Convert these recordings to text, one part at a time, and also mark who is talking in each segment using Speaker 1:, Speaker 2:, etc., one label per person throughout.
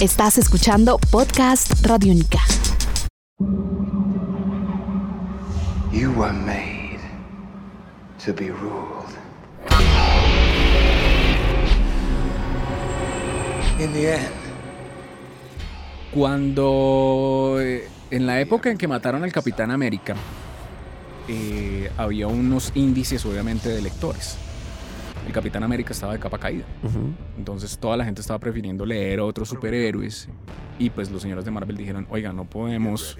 Speaker 1: Estás escuchando Podcast Radio Única.
Speaker 2: You were made to be ruled. In the end,
Speaker 3: Cuando eh, en la época en que mataron al Capitán América, eh, había unos índices obviamente de lectores. El Capitán América estaba de capa caída. Entonces toda la gente estaba prefiriendo leer a otros superhéroes. Y pues los señores de Marvel dijeron, oiga, no podemos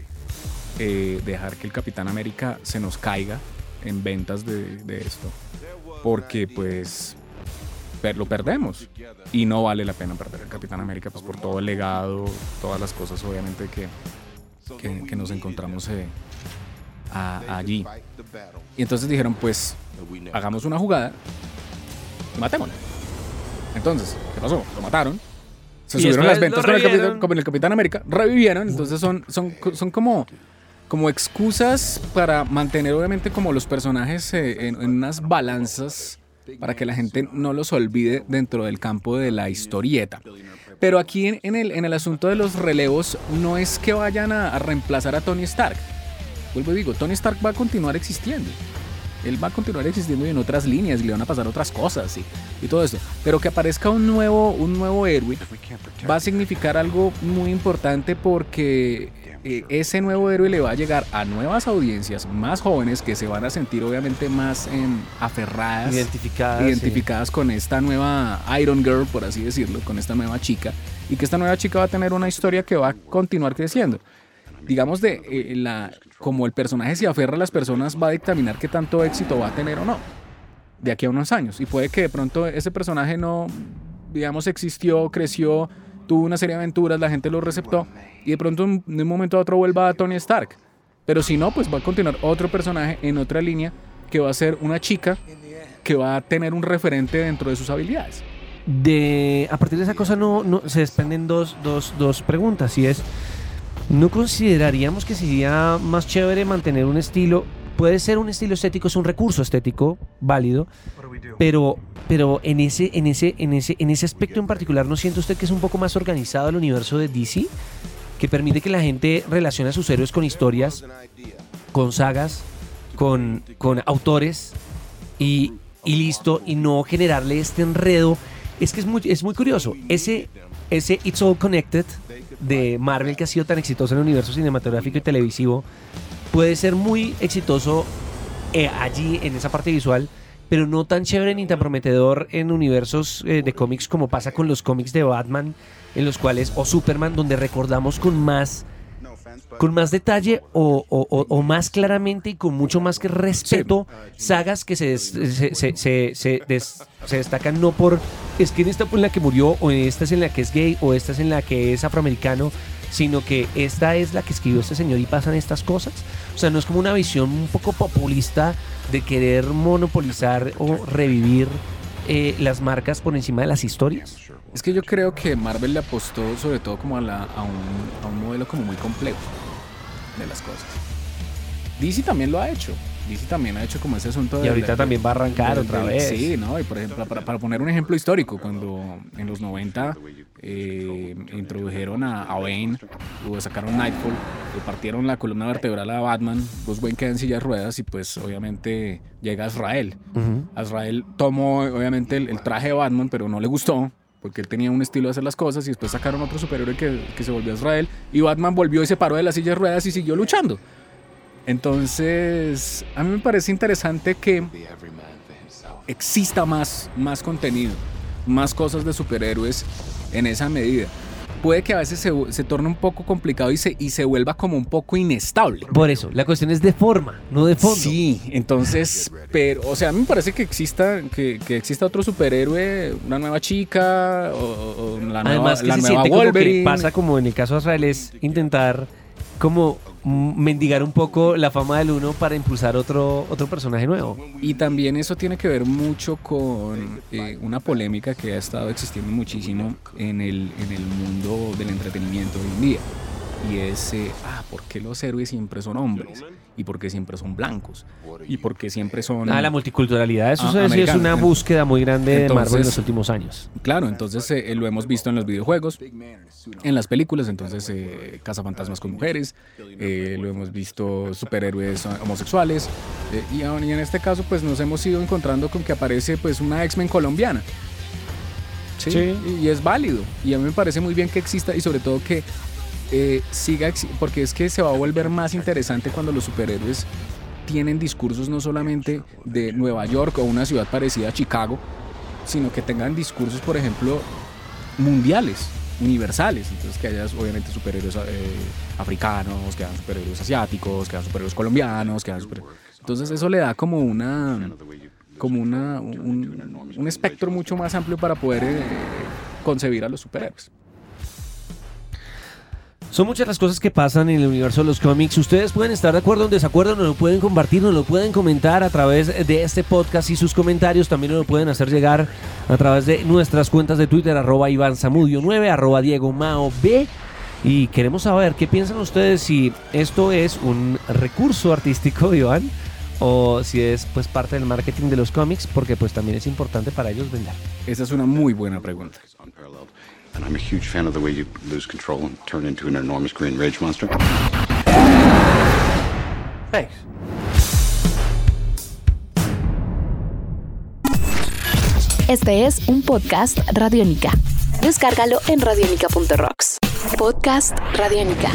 Speaker 3: eh, dejar que el Capitán América se nos caiga en ventas de, de esto. Porque pues per- lo perdemos. Y no vale la pena perder el Capitán América pues por todo el legado, todas las cosas obviamente que, que, que nos encontramos eh, a- allí. Y entonces dijeron, pues hagamos una jugada y matémoslo. Entonces, ¿qué pasó? Lo mataron. Se
Speaker 4: Y
Speaker 3: subieron las ventas con el, Capitán, con el Capitán América, revivieron. Entonces son, son, son como, como excusas para mantener obviamente como los personajes eh, en, en unas balanzas para que la gente no los olvide dentro del campo de la historieta. Pero aquí en, en el, en el asunto de los relevos no es que vayan a, a reemplazar a Tony Stark. Vuelvo y digo, Tony Stark va a continuar existiendo. Él va a continuar existiendo y en otras líneas y le van a pasar otras cosas y, y todo esto. Pero que aparezca un nuevo, un nuevo héroe va a significar algo muy importante porque eh, ese nuevo héroe le va a llegar a nuevas audiencias más jóvenes que se van a sentir obviamente más em, aferradas
Speaker 4: Identificadas.
Speaker 3: identificadas con esta nueva Iron Girl, por así decirlo, con esta nueva chica, y que esta nueva chica va a tener una historia que va a continuar creciendo. Digamos de eh, la como el personaje se aferra a las personas va a dictaminar qué tanto éxito va a tener o no de aquí a unos años y puede que de pronto ese personaje no digamos existió, creció, tuvo una serie de aventuras, la gente lo receptó y de pronto de un momento a otro vuelva a Tony Stark. Pero si no, pues va a continuar otro personaje en otra línea que va a ser una chica que va a tener un referente dentro de sus habilidades.
Speaker 4: de a partir de esa cosa no, no se desprenden dos, dos, dos preguntas y es ¿no consideraríamos que sería más chévere mantener un estilo? Puede ser un estilo estético, es un recurso estético válido, pero, pero en, ese, en, ese, en, ese, en ese aspecto en particular, ¿no siente usted que es un poco más organizado el universo de DC? Que permite que la gente relacione a sus héroes con historias, con sagas, con, con autores y, y listo, y no generarle este enredo. Es que es muy, es muy curioso. Ese, ese It's All Connected de Marvel que ha sido tan exitoso en el universo cinematográfico y televisivo puede ser muy exitoso eh, allí en esa parte visual, pero no tan chévere ni tan prometedor en universos eh, de cómics como pasa con los cómics de Batman, en los cuales, o Superman, donde recordamos con más con más detalle o, o- o- o más claramente y con mucho más que respeto sagas que se, des- se, se- se- se des- se destacan no por es que en esta en la que murió o esta es en la que es gay o esta es en la que es afroamericano sino que esta es la que escribió este señor y pasan estas cosas. O sea no es como una visión un poco populista de querer monopolizar o revivir eh, las marcas por encima de las historias
Speaker 3: Es que yo creo que Marvel le apostó sobre todo como a, la- a un, a un modelo como muy complejo de las cosas. DC también lo ha hecho. DC también ha hecho como ese asunto
Speaker 4: y
Speaker 3: de-
Speaker 4: ahorita
Speaker 3: de-
Speaker 4: también va a arrancar otra vez
Speaker 3: Sí, ¿no? Y por ejemplo, para, para poner un ejemplo histórico, cuando en los 90 eh, introdujeron a, a Bane, o sacaron Nightfall, le partieron la columna vertebral a Batman, Bruce Wayne queda en silla de ruedas y pues obviamente llega Azrael.
Speaker 4: Ujú.
Speaker 3: Azrael tomó obviamente el, el traje de Batman, pero no le gustó. Porque él tenía un estilo de hacer las cosas y después sacaron otro superhéroe que, que se volvió Azrael y Batman volvió y se paró de la silla de ruedas y siguió luchando. Entonces, a mí me parece interesante que exista más, más contenido, más cosas de superhéroes en esa medida. Puede que a veces se, se torne un poco complicado y se, y se vuelva como un poco inestable.
Speaker 4: Por eso, la cuestión es de forma, no de fondo.
Speaker 3: Sí, entonces, pero, o sea, a mí me parece que exista, que, que exista otro superhéroe, una nueva chica, o, o la nueva,
Speaker 4: Además que
Speaker 3: la
Speaker 4: se
Speaker 3: nueva
Speaker 4: siente como que
Speaker 3: Wolverine.
Speaker 4: pasa como en el caso de Azrael es intentar como mendigar un poco la fama del uno para impulsar otro, otro personaje nuevo.
Speaker 3: Y también eso tiene que ver mucho con eh, una polémica que ha estado existiendo muchísimo en el, en el mundo del entretenimiento hoy en día. Y es, eh, ah, ¿por qué los héroes siempre son hombres? ¿Y por qué siempre son blancos? ¿Y por qué siempre son...
Speaker 4: Ah, la multiculturalidad, eso
Speaker 3: Ah,
Speaker 4: es una búsqueda muy grande de Marvel en los últimos años.
Speaker 3: Claro, entonces eh, lo hemos visto en los videojuegos, en las películas, entonces eh, Cazafantasmas con mujeres, eh, lo hemos visto superhéroes homosexuales, eh, y, y en este caso pues nos hemos ido encontrando con que aparece pues una X-Men colombiana. Sí,
Speaker 4: Sí.
Speaker 3: Y es válido, y a mí me parece muy bien que exista y sobre todo que eh, siga, porque es que se va a volver más interesante cuando los superhéroes tienen discursos no solamente de Nueva York o una ciudad parecida a Chicago, sino que tengan discursos, por ejemplo, mundiales, universales. Entonces, que haya obviamente superhéroes eh, africanos, que hayan superhéroes asiáticos, que hayan superhéroes colombianos, que hayan super- Entonces, eso le da como una como una, un, un espectro mucho más amplio para poder eh, concebir a los superhéroes.
Speaker 4: Son muchas las cosas que pasan en el universo de los cómics. Ustedes pueden estar de acuerdo o en desacuerdo, nos lo pueden compartir, nos lo pueden comentar a través de este podcast y sus comentarios también lo pueden hacer llegar a través de nuestras cuentas de Twitter, arroba Iván Zamudio 9, arroba Diego Mao B. Y queremos saber qué piensan ustedes si esto es un recurso artístico, Iván, o si es pues parte del marketing de los cómics, porque pues también es importante para ellos vender.
Speaker 3: Esa es una muy buena pregunta.
Speaker 5: unparalleled. And I'm a huge fan of the way you lose control and turn into an enormous green rage monster.
Speaker 4: Thanks.
Speaker 1: Este es un podcast Radiónica. Descárgalo en radiónica.rocks. Podcast Radiónica.